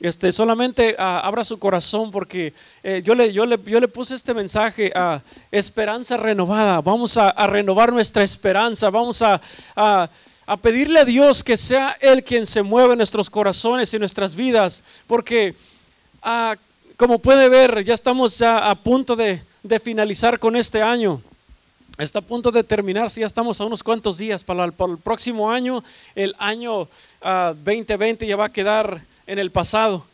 Este, solamente ah, abra su corazón porque eh, yo, le, yo, le, yo, le, puse este mensaje a esperanza renovada. Vamos a, renovar nuestra esperanza. Vamos a, a, pedirle a Dios que sea Él quien se mueva en nuestros corazones y nuestras vidas. Porque, ah, como puede ver, ya estamos a punto de, de, finalizar con este año. Está a punto de terminarse, ya estamos a unos cuantos días para el, para el próximo año. El año 2020 ah, ya va a quedar en el pasado.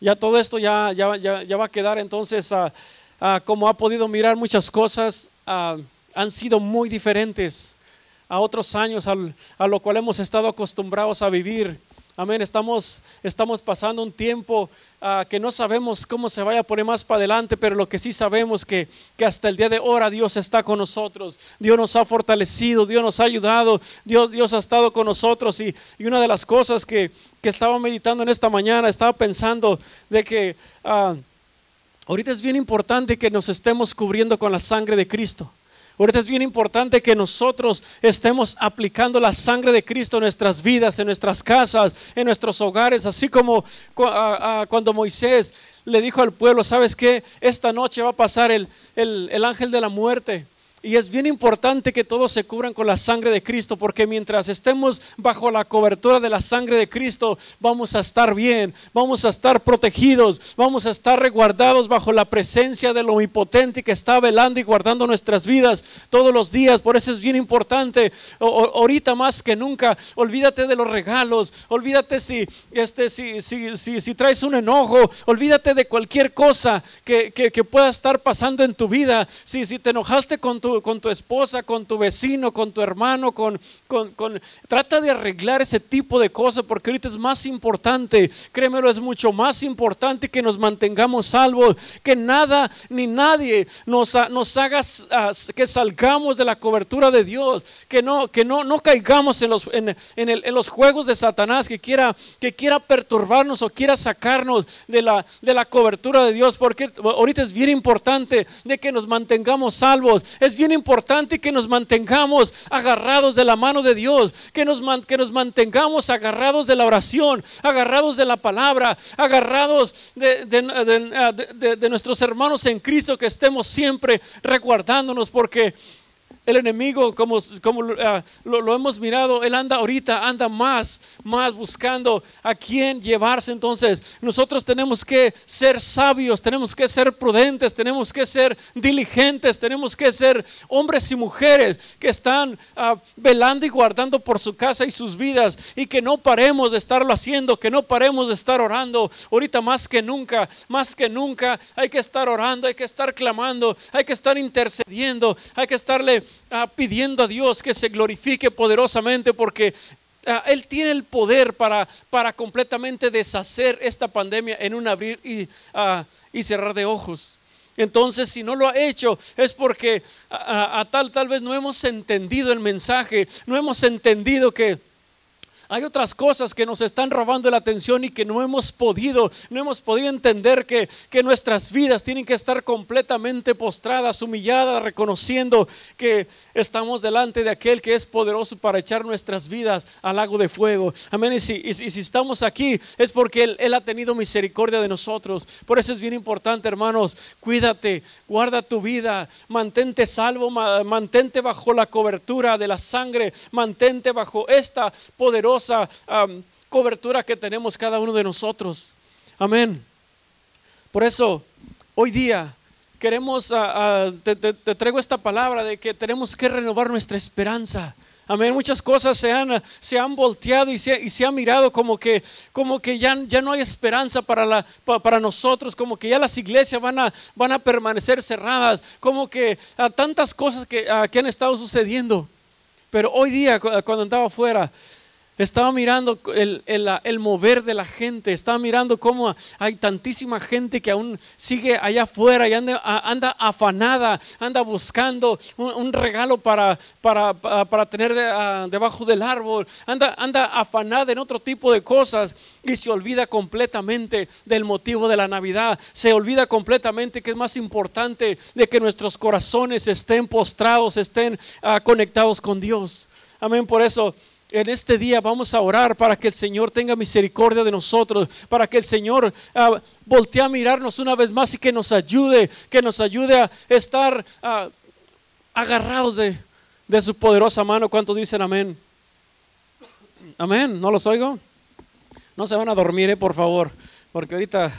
Ya todo esto ya, ya, ya, va a quedar entonces, uh, uh, como ha podido mirar muchas cosas, uh, han sido muy diferentes a otros años a lo cual hemos estado acostumbrados a vivir. Amén, estamos, estamos pasando un tiempo uh, que no sabemos cómo se vaya a poner más para adelante, pero lo que sí sabemos que, que hasta el día de ahora Dios está con nosotros, Dios nos ha fortalecido, Dios nos ha ayudado, Dios, Dios ha estado con nosotros. Y, y una de las cosas que, que, estaba meditando en esta mañana, estaba pensando de que uh, ahorita es bien importante que nos estemos cubriendo con la sangre de Cristo. Ahorita es bien importante que nosotros estemos aplicando la sangre de Cristo en nuestras vidas, en nuestras casas, en nuestros hogares, así como cuando Moisés le dijo al pueblo, ¿sabes qué? Esta noche va a pasar el, el, el ángel de la muerte y es bien importante que todos se cubran con la sangre de Cristo, porque mientras estemos bajo la cobertura de la sangre de Cristo, vamos a estar bien, vamos a estar protegidos, vamos a estar resguardados bajo la presencia del omnipotente que está velando y guardando nuestras vidas todos los días. Por eso es bien importante, ahorita más que nunca, olvídate de los regalos, olvídate si, este, si, si, si, si traes un enojo, olvídate de cualquier cosa que, que, que pueda estar pasando en tu vida. Si, si te enojaste con tu con tu esposa, con tu vecino, con tu hermano, con, con, Trata de arreglar ese tipo de cosas porque ahorita es más importante, créemelo, es mucho más importante que nos mantengamos salvos, que nada ni nadie nos, nos haga que salgamos de la cobertura de Dios, que no, que no, no caigamos en los, en, en, el, en los juegos de Satanás, que quiera, que quiera perturbarnos o quiera sacarnos de la, de la cobertura de Dios, porque ahorita es bien importante de que nos mantengamos salvos, es bien importante que nos mantengamos agarrados de la mano de Dios, que nos, que nos mantengamos agarrados de la oración, agarrados de la palabra, agarrados de, nuestros hermanos en Cristo, que estemos siempre reguardándonos porque el enemigo, como, como uh, lo, hemos mirado, él anda ahorita, anda más, más buscando a quién llevarse. Entonces, nosotros tenemos que ser sabios, tenemos que ser prudentes, tenemos que ser diligentes, tenemos que ser hombres y mujeres que están uh, velando y guardando por su casa y sus vidas y que no paremos de estarlo haciendo, que no paremos de estar orando. Ahorita más que nunca, más que nunca, hay que estar orando, hay que estar clamando, hay que estar intercediendo, hay que estarle Ah, pidiendo a Dios que se glorifique poderosamente porque ah, Él tiene el poder para, para completamente deshacer esta pandemia en un abrir y, ah, y cerrar de ojos. Entonces, si no lo ha hecho, es porque a, tal, tal vez no hemos entendido el mensaje, no hemos entendido que hay otras cosas que nos están robando la atención y que no hemos podido, no hemos podido entender que, que nuestras vidas tienen que estar completamente postradas, humilladas, reconociendo que estamos delante de aquel que es poderoso para echar nuestras vidas al lago de fuego. Amén. Y si, estamos aquí es porque él, él ha tenido misericordia de nosotros. Por eso es bien importante, hermanos, cuídate, guarda tu vida, mantente salvo, mantente bajo la cobertura de la sangre, mantente bajo esta poderosa cobertura que tenemos cada uno de nosotros. Amén. Por eso, hoy día queremos, uh, te, te, traigo esta palabra de que tenemos que renovar nuestra esperanza. Amén. Muchas cosas se han, se han volteado y se, y se ha mirado como que, como que ya, ya no hay esperanza para, la, para, nosotros, como que ya las iglesias van a, van a permanecer cerradas, como que a tantas cosas que, que han estado sucediendo. Pero hoy día, cuando andaba afuera, estaba mirando el, el, el, mover de la gente, estaba mirando cómo hay tantísima gente que aún sigue allá afuera y anda, afanada, anda buscando un, regalo para, para, para tener debajo del árbol, anda, anda afanada en otro tipo de cosas y se olvida completamente del motivo de la Navidad, se olvida completamente que es más importante de que nuestros corazones estén postrados, estén uh, conectados con Dios. Amén, por eso en este día vamos a orar para que el Señor tenga misericordia de nosotros, para que el Señor uh, voltee a mirarnos una vez más y que nos ayude, que nos ayude a estar uh, agarrados de, su poderosa mano. ¿Cuántos dicen amén? Amén, ¿no los oigo? No se van a dormir, eh, por favor, porque ahorita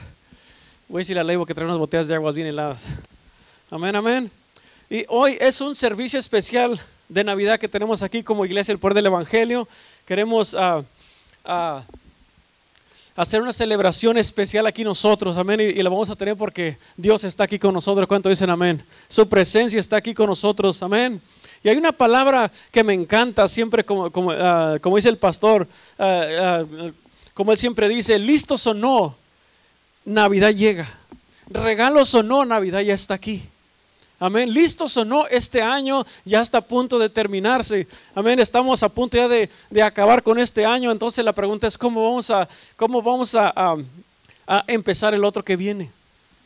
voy a decir a que trae unas botellas de aguas bien heladas. Amén, amén. Y hoy es un servicio especial de Navidad que tenemos aquí como iglesia, el poder del Evangelio. Queremos uh, uh, hacer una celebración especial aquí nosotros, amén, y, la vamos a tener porque Dios está aquí con nosotros. ¿Cuánto dicen amén? Su presencia está aquí con nosotros, amén. Y hay una palabra que me encanta siempre, como, como, uh, como dice el pastor, como él siempre dice, listos o no, Navidad llega. Regalos o no, Navidad ya está aquí. Amén. ¿Listos o no? Este año ya está a punto de terminarse. Amén. Estamos a punto ya de, de acabar con este año. Entonces la pregunta es cómo vamos a, cómo vamos a, a, empezar el otro que viene.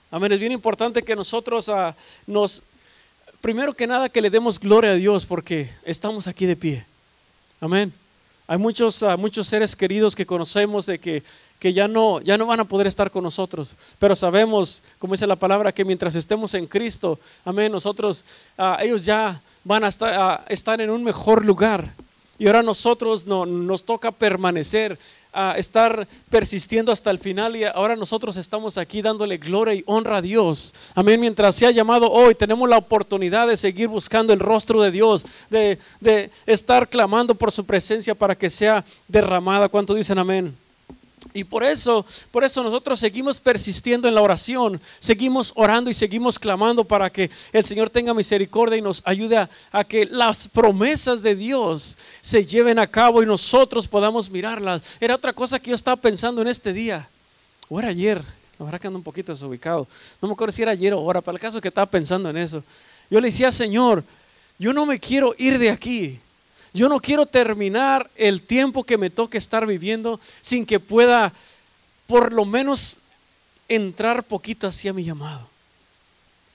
Amén. Es bien importante que nosotros uh, nos, primero que nada, que le demos gloria a Dios porque estamos aquí de pie. Amén. Hay muchos, uh, muchos seres queridos que conocemos de que que ya no, ya no van a poder estar con nosotros. Pero sabemos, como dice la palabra, que mientras estemos en Cristo, amén, nosotros, uh, ellos ya van a estar, a estar, en un mejor lugar. Y ahora nosotros no, nos toca permanecer, a estar persistiendo hasta el final y ahora nosotros estamos aquí dándole gloria y honra a Dios. Amén. Mientras se ha llamado hoy, tenemos la oportunidad de seguir buscando el rostro de Dios, de, de estar clamando por su presencia para que sea derramada. ¿Cuánto dicen amén? Y por eso, por eso nosotros seguimos persistiendo en la oración, seguimos orando y seguimos clamando para que el Señor tenga misericordia y nos ayude a, a, que las promesas de Dios se lleven a cabo y nosotros podamos mirarlas. Era otra cosa que yo estaba pensando en este día, o era ayer, la verdad que ando un poquito desubicado, no me acuerdo si era ayer o ahora, para el caso que estaba pensando en eso. Yo le decía, Señor, yo no me quiero ir de aquí. Yo no quiero terminar el tiempo que me toque estar viviendo sin que pueda por lo menos entrar poquito hacia mi llamado.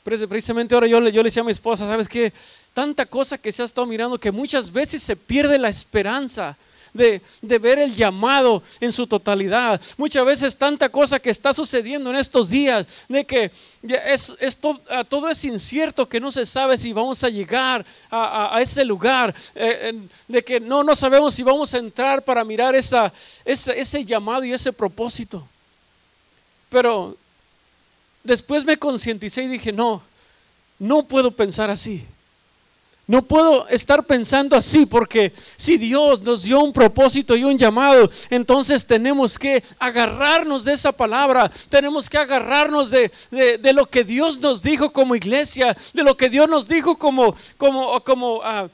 Precisamente ahora yo le, yo le decía a mi esposa, ¿sabes qué? Tanta cosa que se ha estado mirando que muchas veces se pierde la esperanza de, ver el llamado en su totalidad. Muchas veces tanta cosa que está sucediendo en estos días, de que es, todo, es incierto, que no se sabe si vamos a llegar a, ese lugar, eh, de que no, no sabemos si vamos a entrar para mirar esa, ese llamado y ese propósito. Pero después me concienticé y dije, no, no puedo pensar así. No puedo estar pensando así porque si Dios nos dio un propósito y un llamado, entonces tenemos que agarrarnos de esa palabra, tenemos que agarrarnos de, de, lo que Dios nos dijo como iglesia, de lo que Dios nos dijo como, como, como uh,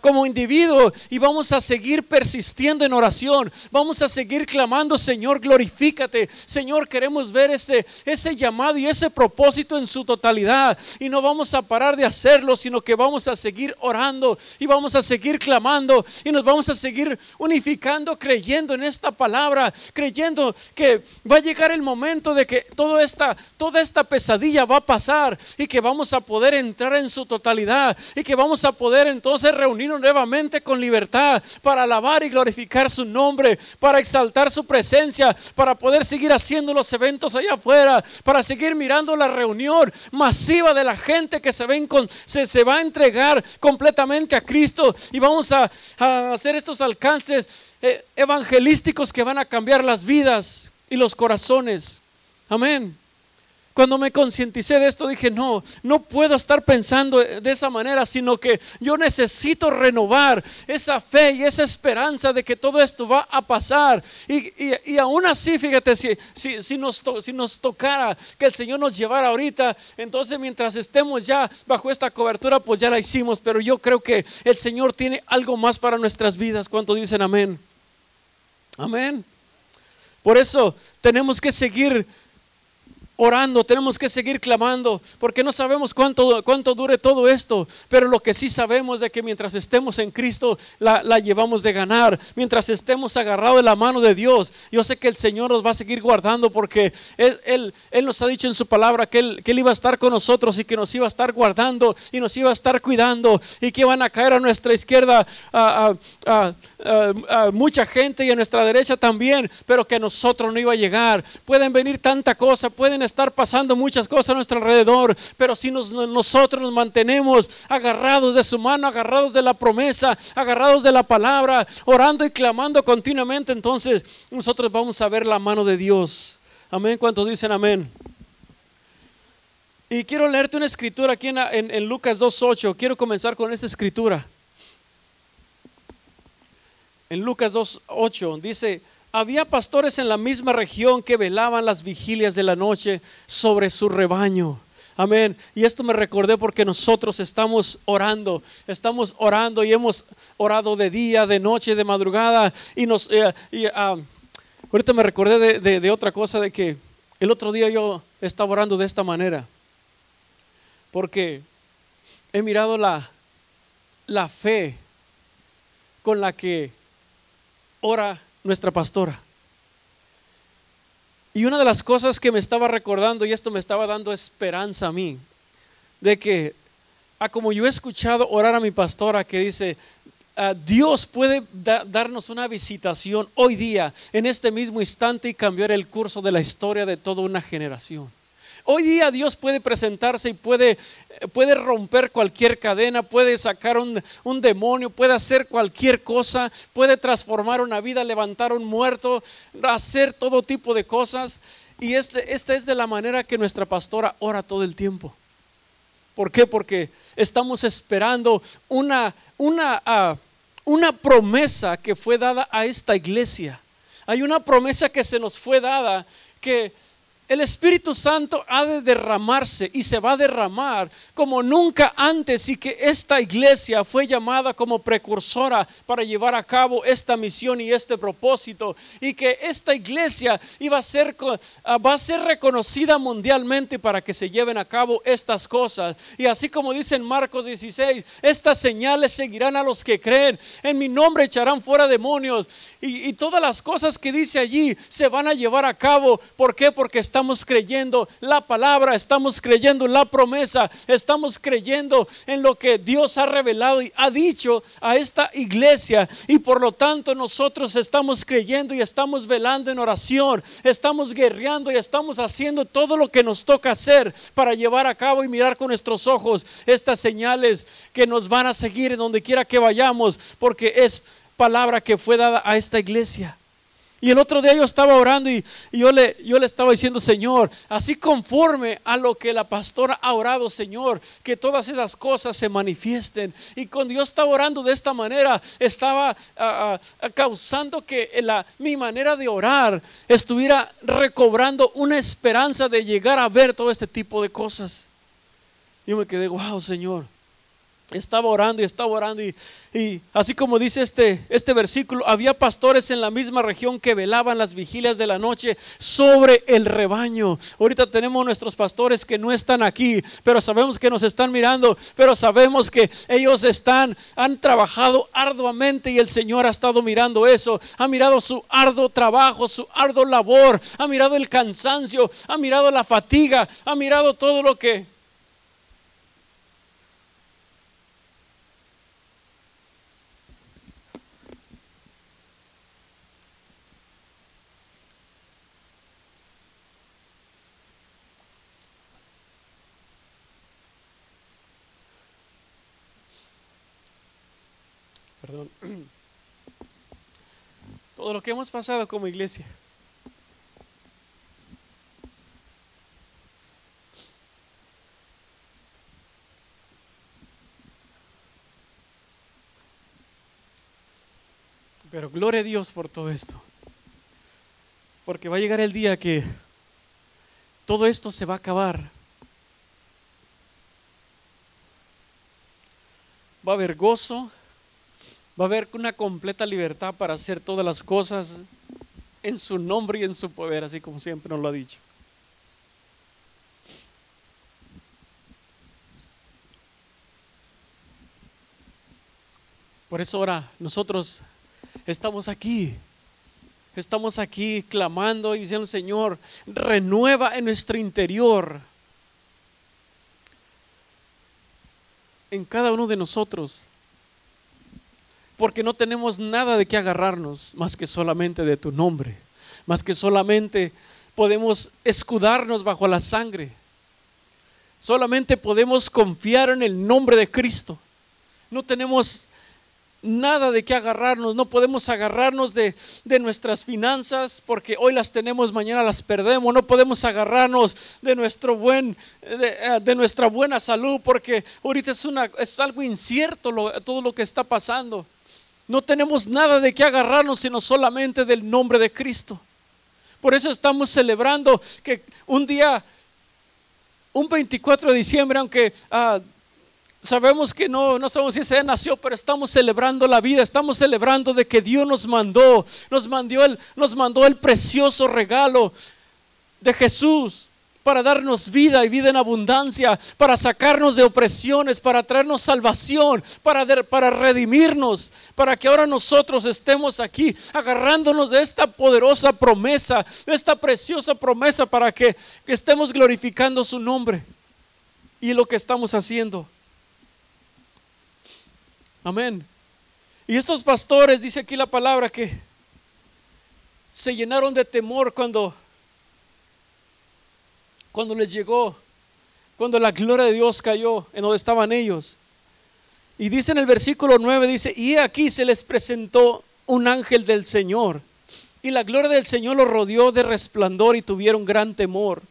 Como individuo y vamos a seguir persistiendo en oración. Vamos a seguir clamando, Señor, glorifícate. Señor, queremos ver ese, ese llamado y ese propósito en su totalidad. Y no vamos a parar de hacerlo, sino que vamos a seguir orando y vamos a seguir clamando y nos vamos a seguir unificando, creyendo en esta palabra, creyendo que va a llegar el momento de que toda esta, toda esta pesadilla va a pasar y que vamos a poder entrar en su totalidad y que vamos a poder entonces reunirnos nuevamente con libertad para alabar y glorificar su nombre, para exaltar su presencia, para poder seguir haciendo los eventos allá afuera, para seguir mirando la reunión masiva de la gente que se, ven con, se, se va a entregar completamente a Cristo y vamos a, a hacer estos alcances eh, evangelísticos que van a cambiar las vidas y los corazones. Amén. Cuando me concienticé de esto dije, no, no puedo estar pensando de esa manera, sino que yo necesito renovar esa fe y esa esperanza de que todo esto va a pasar. Y, y, y aún así, fíjate, si, si, si, nos si nos tocara que el Señor nos llevara ahorita, entonces mientras estemos ya bajo esta cobertura, pues ya la hicimos. Pero yo creo que el Señor tiene algo más para nuestras vidas. ¿Cuántos dicen amén? Amén. Por eso tenemos que seguir orando, tenemos que seguir clamando, porque no sabemos cuánto, cuánto dure todo esto, pero lo que sí sabemos es que mientras estemos en Cristo, la, llevamos de ganar, mientras estemos agarrados de la mano de Dios, yo sé que el Señor nos va a seguir guardando, porque Él, él, nos ha dicho en su palabra que él, que él iba a estar con nosotros y que nos iba a estar guardando y nos iba a estar cuidando y que iban a caer a nuestra izquierda a, mucha gente y a nuestra derecha también, pero que a nosotros no iba a llegar. Pueden venir tanta cosa, pueden estar pasando muchas cosas a nuestro alrededor, pero si nosotros nos mantenemos agarrados de su mano, agarrados de la promesa, agarrados de la palabra, orando y clamando continuamente, entonces nosotros vamos a ver la mano de Dios. Amén. ¿Cuántos dicen amén? Y quiero leerte una escritura aquí en, Lucas 2.8. Quiero comenzar con esta escritura. En Lucas 2.8 dice, había pastores en la misma región que velaban las vigilias de la noche sobre su rebaño. Amén. Y esto me recordé porque nosotros estamos orando, estamos orando y hemos orado de día, de noche, de madrugada. Y nos, eh, ah, ahorita me recordé de, de, otra cosa, de que el otro día yo estaba orando de esta manera. Porque he mirado la, la fe con la que ora nuestra pastora. Y una de las cosas que me estaba recordando, y esto me estaba dando esperanza a mí, de que, a como yo he escuchado orar a mi pastora que dice, ah, Dios puede darnos una visitación hoy día, en este mismo instante, y cambiar el curso de la historia de toda una generación. Hoy día Dios puede presentarse y puede, puede romper cualquier cadena, puede sacar un, demonio, puede hacer cualquier cosa, puede transformar una vida, levantar un muerto, hacer todo tipo de cosas. Y este, esta es de la manera que nuestra pastora ora todo el tiempo. ¿Por qué? Porque estamos esperando una, una, ah, una promesa que fue dada a esta iglesia. Hay una promesa que se nos fue dada que el Espíritu Santo ha de derramarse y se va a derramar como nunca antes y que esta iglesia fue llamada como precursora para llevar a cabo esta misión y este propósito y que esta iglesia iba a ser, ah, va a ser reconocida mundialmente para que se lleven a cabo estas cosas. Y así como dice en Marcos 16, estas señales seguirán a los que creen, en mi nombre echarán fuera demonios y, y todas las cosas que dice allí se van a llevar a cabo. ¿Por qué? Porque está estamos creyendo la palabra, estamos creyendo la promesa, estamos creyendo en lo que Dios ha revelado y ha dicho a esta iglesia. Y por lo tanto nosotros estamos creyendo y estamos velando en oración, estamos guerreando y estamos haciendo todo lo que nos toca hacer para llevar a cabo y mirar con nuestros ojos estas señales que nos van a seguir en donde quiera que vayamos, porque es palabra que fue dada a esta iglesia. Y el otro día yo estaba orando y, yo, le, yo le estaba diciendo, Señor, así conforme a lo que la pastora ha orado, Señor, que todas esas cosas se manifiesten. Y cuando yo estaba orando de esta manera, estaba ah, ah, causando que la, mi manera de orar estuviera recobrando una esperanza de llegar a ver todo este tipo de cosas. Yo me quedé, wow, Señor estaba orando y estaba orando y, así como dice este, este versículo, había pastores en la misma región que velaban las vigilias de la noche sobre el rebaño. Ahorita tenemos nuestros pastores que no están aquí, pero sabemos que nos están mirando, pero sabemos que ellos están, han trabajado arduamente y el Señor ha estado mirando eso, ha mirado su arduo trabajo, su arduo labor, ha mirado el cansancio, ha mirado la fatiga, ha mirado todo lo que todo lo que hemos pasado como iglesia. Pero gloria a Dios por todo esto. Porque va a llegar el día que todo esto se va a acabar. Va a haber gozo, Va a haber una completa libertad para hacer todas las cosas en su nombre y en su poder, así como siempre nos lo ha dicho. Por eso ahora nosotros estamos aquí, estamos aquí clamando y diciendo, Señor, renueva en nuestro interior, en cada uno de nosotros, porque no tenemos nada de qué agarrarnos más que solamente de tu nombre. Más que solamente podemos escudarnos bajo la sangre. Solamente podemos confiar en el nombre de Cristo. No tenemos nada de qué agarrarnos, no podemos agarrarnos de, nuestras finanzas porque hoy las tenemos, mañana las perdemos, no podemos agarrarnos de, nuestro buen, de, eh, nuestra buena salud porque ahorita es, una, es algo incierto todo lo que está pasando. No tenemos nada de qué agarrarnos sino solamente del nombre de Cristo. Por eso estamos celebrando que un día, un 24 de diciembre, aunque... Ah, Sabemos que no, no sabemos si ese nació, pero estamos celebrando la vida, estamos celebrando de que Dios nos mandó, nos mandó el, nos mandó el precioso regalo de Jesús para darnos vida y vida en abundancia, para sacarnos de opresiones, para traernos salvación, para, para redimirnos, para que ahora nosotros estemos aquí agarrándonos de esta poderosa promesa, de esta preciosa promesa para que, que estemos glorificando su nombre y lo que estamos haciendo. Amén. Y estos pastores, dice aquí la palabra, que se llenaron de temor cuando, cuando les llegó, cuando la gloria de Dios cayó en donde estaban ellos. Y dice en el versículo 9, dice, y aquí se les presentó un ángel del Señor. Y la gloria del Señor los rodeó de resplandor y tuvieron gran temor.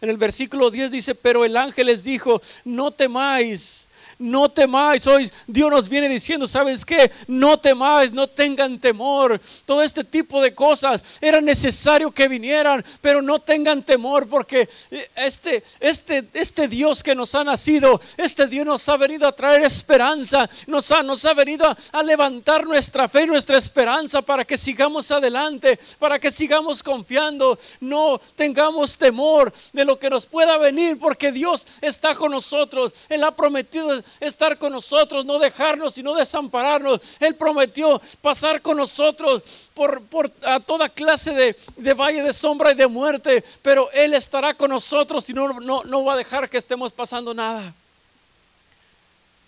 En el versículo 10 dice, pero el ángel les dijo, no temáis no temáis. Hoy Dios nos viene diciendo, ¿sabes qué? No temáis, no tengan temor. Todo este tipo de cosas era necesario que vinieran, pero no tengan temor porque este, este, este Dios que nos ha nacido, este Dios nos ha venido a traer esperanza, nos ha, nos ha venido a, a levantar nuestra fe, nuestra esperanza para que sigamos adelante, para que sigamos confiando. No tengamos temor de lo que nos pueda venir porque Dios está con nosotros. Él ha prometido estar con nosotros, no dejarnos y no desampararnos. Él prometió pasar con nosotros por, a toda clase de, de, valle de sombra y de muerte, pero Él estará con nosotros y no, no, no va a dejar que estemos pasando nada.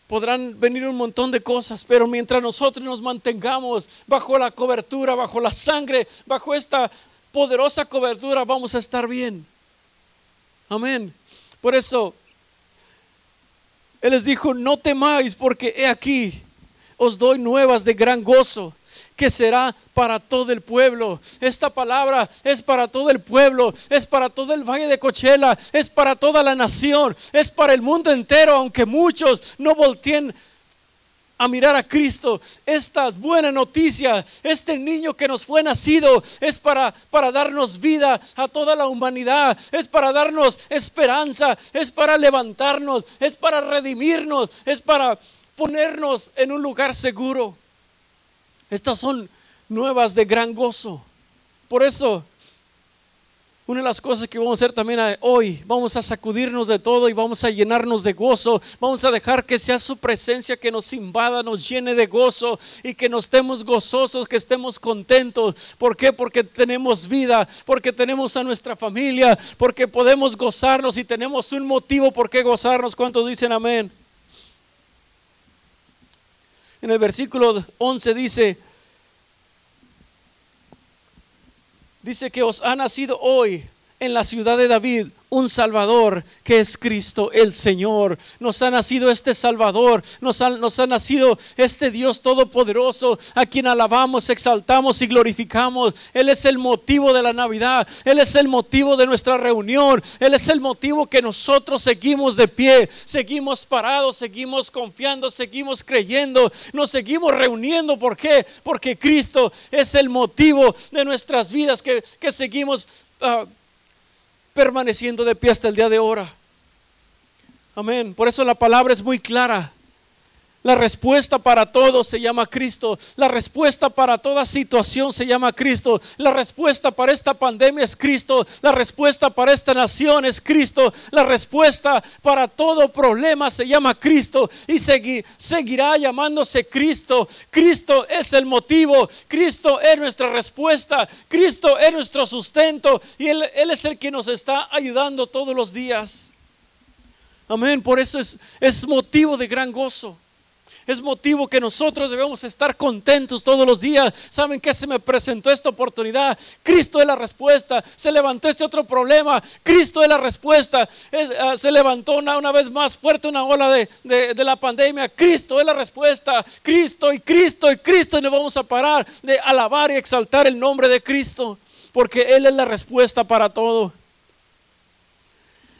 Podrán venir un montón de cosas, pero mientras nosotros nos mantengamos bajo la cobertura, bajo la sangre, bajo esta poderosa cobertura, vamos a estar bien. Amén. Por eso él les dijo, no temáis porque he aquí, os doy nuevas de gran gozo que será para todo el pueblo. Esta palabra es para todo el pueblo, es para todo el valle de Cochela, es para toda la nación, es para el mundo entero, aunque muchos no volteen a mirar a Cristo. Estas buenas noticias, este niño que nos fue nacido, es para, para darnos vida a toda la humanidad, es para darnos esperanza, es para levantarnos, es para redimirnos, es para ponernos en un lugar seguro. Estas son nuevas de gran gozo. Por eso una de las cosas que vamos a hacer también hoy, vamos a sacudirnos de todo y vamos a llenarnos de gozo. Vamos a dejar que sea su presencia que nos invada, nos llene de gozo y que nos estemos gozosos, que estemos contentos. ¿Por qué? Porque tenemos vida, porque tenemos a nuestra familia, porque podemos gozarnos y tenemos un motivo por qué gozarnos. ¿Cuántos dicen amén? En el versículo 11 dice, dice que os ha nacido hoy en la ciudad de David un Salvador que es Cristo el Señor. Nos ha nacido este Salvador, nos ha, nacido este Dios Todopoderoso a quien alabamos, exaltamos y glorificamos. Él es el motivo de la Navidad, Él es el motivo de nuestra reunión, Él es el motivo que nosotros seguimos de pie, seguimos parados, seguimos confiando, seguimos creyendo, nos seguimos reuniendo. ¿Por qué? Porque Cristo es el motivo de nuestras vidas que, seguimos. Uh, permaneciendo de pie hasta el día de ahora. Amén. Por eso la palabra es muy clara. La respuesta para todo se llama Cristo. La respuesta para toda situación se llama Cristo. La respuesta para esta pandemia es Cristo. La respuesta para esta nación es Cristo. La respuesta para todo problema se llama Cristo y seguirá llamándose Cristo. Cristo es el motivo. Cristo es nuestra respuesta. Cristo es nuestro sustento y Él, Él es el que nos está ayudando todos los días. Amén. Por eso es, es motivo de gran gozo. Es motivo que nosotros debemos estar contentos todos los días. ¿Saben que se me presentó esta oportunidad? Cristo es la respuesta. Se levantó este otro problema. Cristo es la respuesta. Ah, se levantó una, una, vez más fuerte una ola de, de, la pandemia. Cristo es la respuesta. Cristo y Cristo y Cristo. Y no vamos a parar de alabar y exaltar el nombre de Cristo. Porque Él es la respuesta para todo.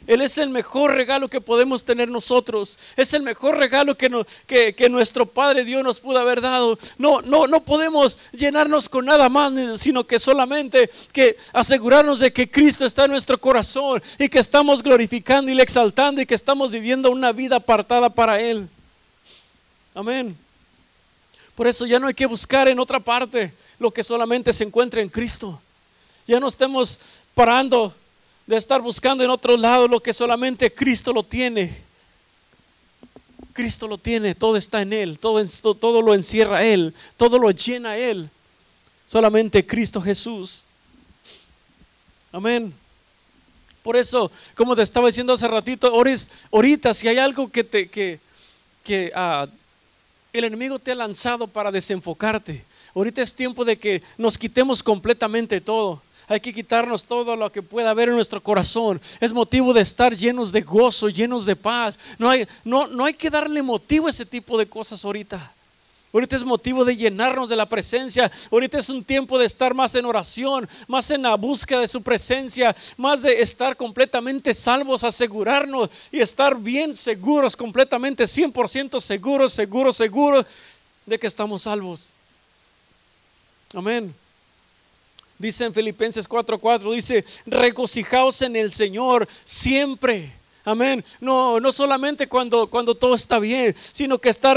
Él es el mejor regalo que podemos tener nosotros. Es el mejor regalo que, nuestro Padre Dios nos pudo haber dado. No, no, no podemos llenarnos con nada más, sino que solamente que asegurarnos de que Cristo está en nuestro corazón y que estamos glorificando y le exaltando y que estamos viviendo una vida apartada para Él. Amén. Por eso ya no hay que buscar en otra parte lo que solamente se encuentra en Cristo. Ya no estemos parando de estar buscando en otro lado lo que solamente Cristo lo tiene. Cristo lo tiene, todo está en Él, todo, todo lo encierra Él, todo lo llena Él. Solamente Cristo Jesús. Amén. Por eso, como te estaba diciendo hace ratito, ahorita si hay algo que, te, que, que ah, el enemigo te ha lanzado para desenfocarte, ahorita es tiempo de que nos quitemos completamente todo. Hay que quitarnos todo lo que pueda haber en nuestro corazón. Es motivo de estar llenos de gozo, llenos de paz. No hay, no, no hay que darle motivo a ese tipo de cosas ahorita. Ahorita es motivo de llenarnos de la presencia. Ahorita es un tiempo de estar más en oración, más en la búsqueda de su presencia, más de estar completamente salvos, asegurarnos y estar bien seguros, completamente 100% seguros, seguros, seguros de que estamos salvos. Amén. Dice en Filipenses 4:4, dice, regocijaos en el Señor siempre. Amén. No, no solamente cuando, cuando todo está bien, sino que, está,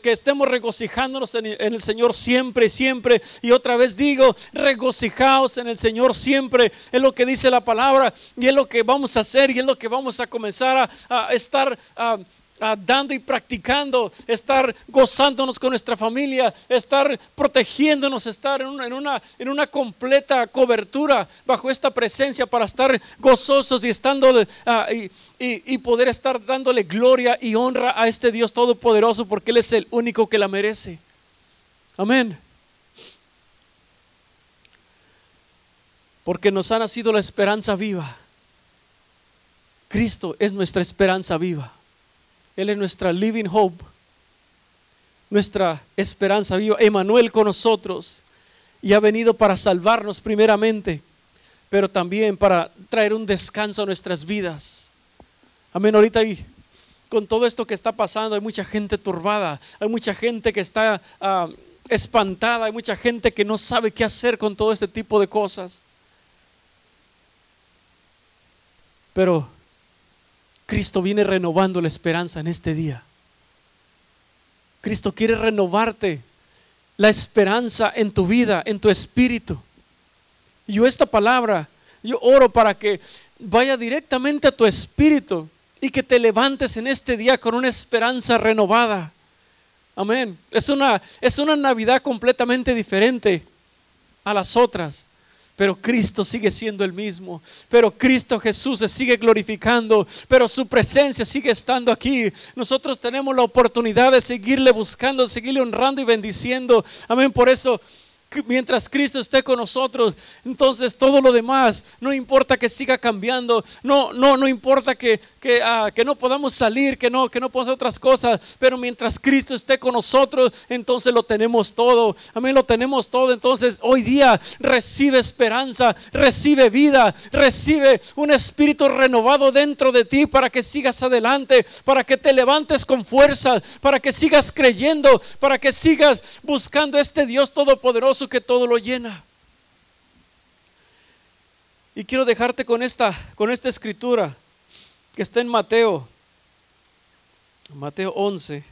que estemos regocijándonos en, el Señor siempre, siempre. Y otra vez digo, regocijaos en el Señor siempre. Es lo que dice la palabra y es lo que vamos a hacer y es lo que vamos a comenzar a, estar... Dando y practicando, estar gozándonos con nuestra familia, estar protegiéndonos, estar en una, en una, completa cobertura bajo esta presencia para estar gozosos y estando ah, y, y poder estar dándole gloria y honra a este Dios todopoderoso porque Él es el único que la merece. Amén. Porque nos ha nacido la esperanza viva. Cristo es nuestra esperanza viva. Él es nuestra living hope, nuestra esperanza viva. Emanuel con nosotros y ha venido para salvarnos primeramente, pero también para traer un descanso a nuestras vidas. Amén. Ahorita con todo esto que está pasando, hay mucha gente turbada, hay mucha gente que está ah, espantada, hay mucha gente que no sabe qué hacer con todo este tipo de cosas. Pero Cristo viene renovando la esperanza en este día. Cristo quiere renovarte la esperanza en tu vida, en tu espíritu. Yo esta palabra, yo oro para que vaya directamente a tu espíritu y que te levantes en este día con una esperanza renovada. Amén. Es una, es una Navidad completamente diferente a las otras. Pero Cristo sigue siendo el mismo. Pero Cristo Jesús se sigue glorificando. Pero su presencia sigue estando aquí. Nosotros tenemos la oportunidad de seguirle buscando, seguirle honrando y bendiciendo. Amén. Por eso mientras Cristo esté con nosotros, entonces todo lo demás, no importa que siga cambiando, no, no, no importa que, que, ah, que no podamos salir, que no, que no podamos hacer otras cosas, pero mientras Cristo esté con nosotros, entonces lo tenemos todo. Amén, lo tenemos todo. Entonces hoy día recibe esperanza, recibe vida, recibe un espíritu renovado dentro de ti para que sigas adelante, para que te levantes con fuerza, para que sigas creyendo, para que sigas buscando este Dios todopoderoso que todo lo llena. Y quiero dejarte con esta, con esta escritura que está en Mateo, Mateo 11.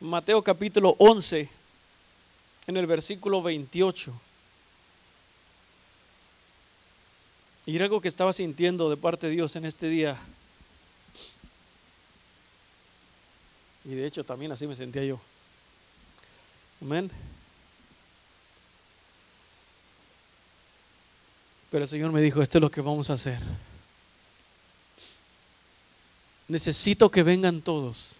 Mateo capítulo 11, en el versículo 28. Y era algo que estaba sintiendo de parte de Dios en este día. Y de hecho también así me sentía yo. Amén. Pero el Señor me dijo, esto es lo que vamos a hacer. Necesito que vengan todos.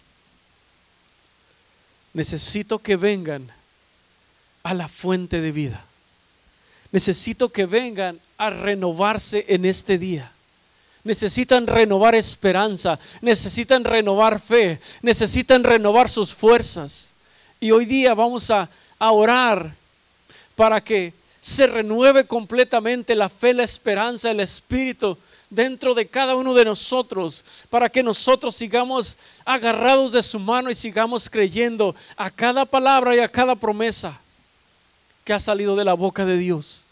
Necesito que vengan a la fuente de vida. Necesito que vengan a renovarse en este día. Necesitan renovar esperanza, necesitan renovar fe, necesitan renovar sus fuerzas. Y hoy día vamos a, orar para que se renueve completamente la fe, la esperanza, el espíritu dentro de cada uno de nosotros, para que nosotros sigamos agarrados de su mano y sigamos creyendo a cada palabra y a cada promesa que ha salido de la boca de Dios.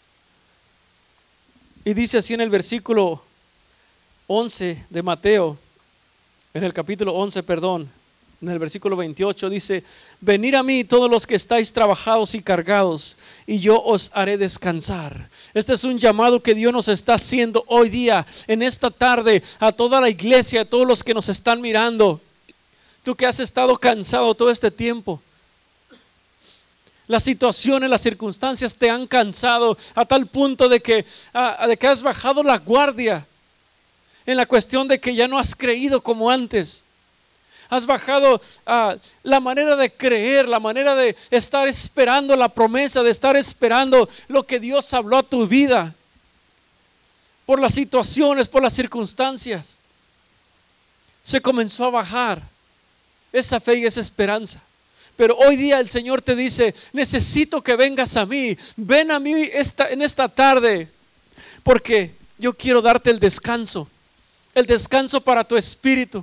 Y dice así en el versículo 11 de Mateo, en el capítulo 11, perdón, en el versículo 28 dice, venid a mí todos los que estáis trabajados y cargados, y yo os haré descansar. Este es un llamado que Dios nos está haciendo hoy día, en esta tarde, a toda la iglesia, a todos los que nos están mirando. Tú que has estado cansado todo este tiempo. Las situaciones, las circunstancias te han cansado a tal punto de que, de que has bajado la guardia en la cuestión de que ya no has creído como antes. Has bajado a la manera de creer, la manera de estar esperando la promesa, de estar esperando lo que Dios habló a tu vida. Por las situaciones, por las circunstancias. Se comenzó a bajar esa fe y esa esperanza. Pero hoy día el Señor te dice, necesito que vengas a mí. Ven a mí esta, en esta tarde. Porque yo quiero darte el descanso. El descanso para tu espíritu.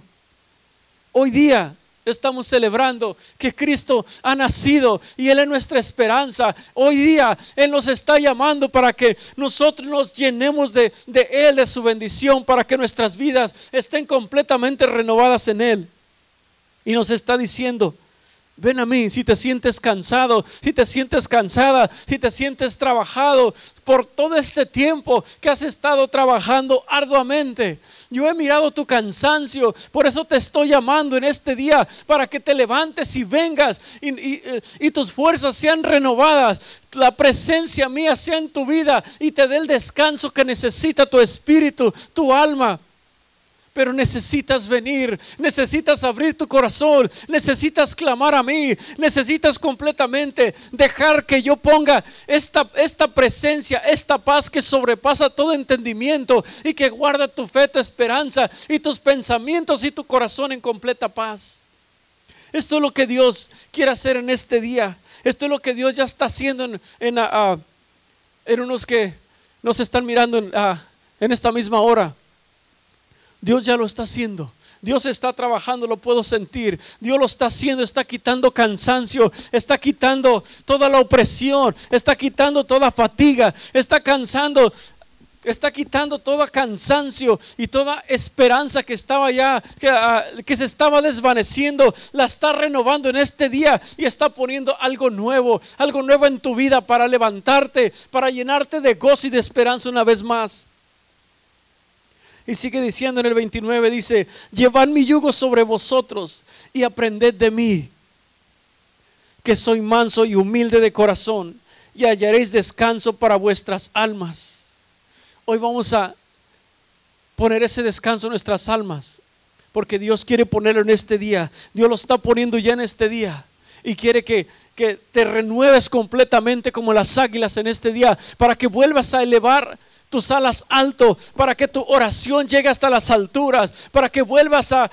Hoy día estamos celebrando que Cristo ha nacido y Él es nuestra esperanza. Hoy día Él nos está llamando para que nosotros nos llenemos de, de Él, de su bendición, para que nuestras vidas estén completamente renovadas en Él. Y nos está diciendo, Ven a mí si te sientes cansado, si te sientes cansada, si te sientes trabajado por todo este tiempo que has estado trabajando arduamente. Yo he mirado tu cansancio, por eso te estoy llamando en este día para que te levantes y vengas y, y tus fuerzas sean renovadas, la presencia mía sea en tu vida y te dé el descanso que necesita tu espíritu, tu alma pero necesitas venir, necesitas abrir tu corazón, necesitas clamar a mí, necesitas completamente dejar que yo ponga esta, esta presencia, esta paz que sobrepasa todo entendimiento y que guarda tu fe, tu esperanza y tus pensamientos y tu corazón en completa paz. Esto es lo que Dios quiere hacer en este día. Esto es lo que Dios ya está haciendo en, en, ah, ah, unos que nos están mirando en, ah, en esta misma hora. Dios ya lo está haciendo. Dios está trabajando, lo puedo sentir. Dios lo está haciendo, está quitando cansancio, está quitando toda la opresión, está quitando toda fatiga, está cansando, está quitando todo cansancio y toda esperanza que estaba ya, que, ah, que se estaba desvaneciendo, la está renovando en este día y está poniendo algo nuevo, algo nuevo en tu vida para levantarte, para llenarte de gozo y de esperanza una vez más. Y sigue diciendo en el 29, dice, llevad mi yugo sobre vosotros y aprended de mí, que soy manso y humilde de corazón, y hallaréis descanso para vuestras almas. Hoy vamos a poner ese descanso en nuestras almas, porque Dios quiere ponerlo en este día. Dios lo está poniendo ya en este día. Y quiere que, que te renueves completamente como las águilas en este día, para que vuelvas a elevar tus alas alto, para que tu oración llegue hasta las alturas, para que vuelvas a,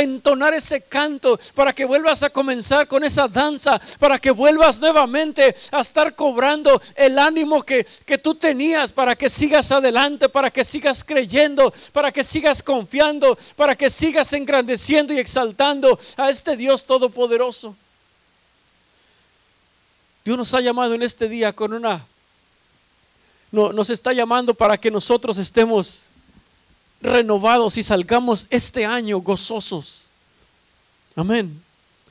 entonar ese canto, para que vuelvas a comenzar con esa danza, para que vuelvas nuevamente a estar cobrando el ánimo que, que tú tenías, para que sigas adelante, para que sigas creyendo, para que sigas confiando, para que sigas engrandeciendo y exaltando a este Dios todopoderoso. Dios nos ha llamado en este día con una nos está llamando para que nosotros estemos renovados y salgamos este año gozosos. Amén.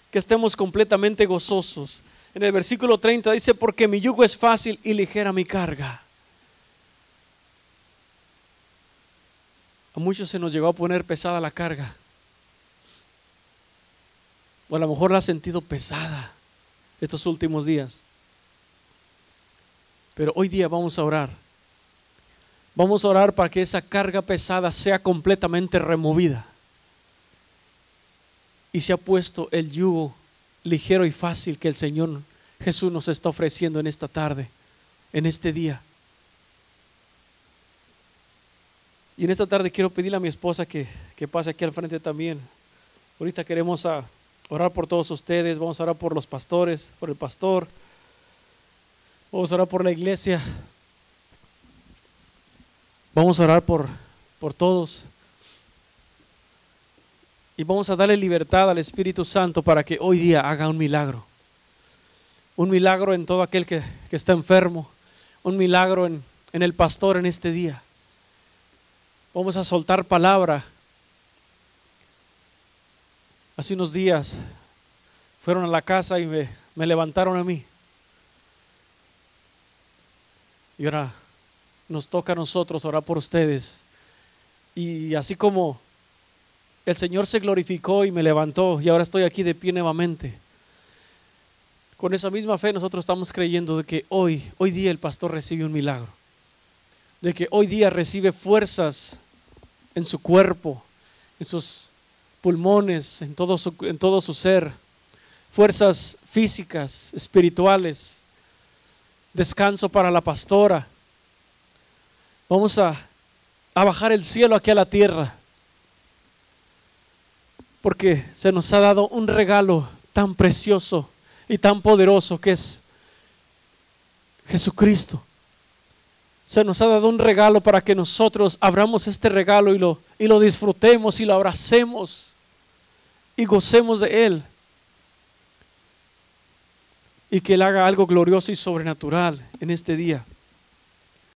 que estemos completamente gozosos. En el versículo 30 dice, porque mi yugo es fácil y ligera mi carga. A muchos se nos llegó a poner pesada la carga. O a lo mejor la ha sentido pesada estos últimos días. Pero hoy día vamos a orar. Vamos a orar para que esa carga pesada sea completamente removida. Y se ha puesto el yugo ligero y fácil que el Señor Jesús nos está ofreciendo en esta tarde, en este día. Y en esta tarde quiero pedirle a mi esposa que, que pase aquí al frente también. Ahorita queremos orar por todos ustedes, vamos a orar por los pastores, por el pastor, vamos a orar por la iglesia, vamos a orar por, por todos. Y vamos a darle libertad al Espíritu Santo para que hoy día haga un milagro. Un milagro en todo aquel que, que está enfermo. Un milagro en, en el pastor en este día. Vamos a soltar palabra. Hace unos días fueron a la casa y me, me levantaron a mí. Y ahora nos toca a nosotros orar por ustedes. Y así como el Señor se glorificó y me levantó y ahora estoy aquí de pie nuevamente. Con esa misma fe nosotros estamos creyendo de que hoy, hoy día el pastor recibe un milagro. De que hoy día recibe fuerzas en su cuerpo, en sus pulmones, en todo su, en todo su ser, fuerzas físicas, espirituales, descanso para la pastora. Vamos a, a bajar el cielo aquí a la tierra, porque se nos ha dado un regalo tan precioso y tan poderoso que es Jesucristo se nos ha dado un regalo para que nosotros abramos este regalo y lo, y lo disfrutemos y lo abracemos y gocemos de Él. Y que Él haga algo glorioso y sobrenatural en este día.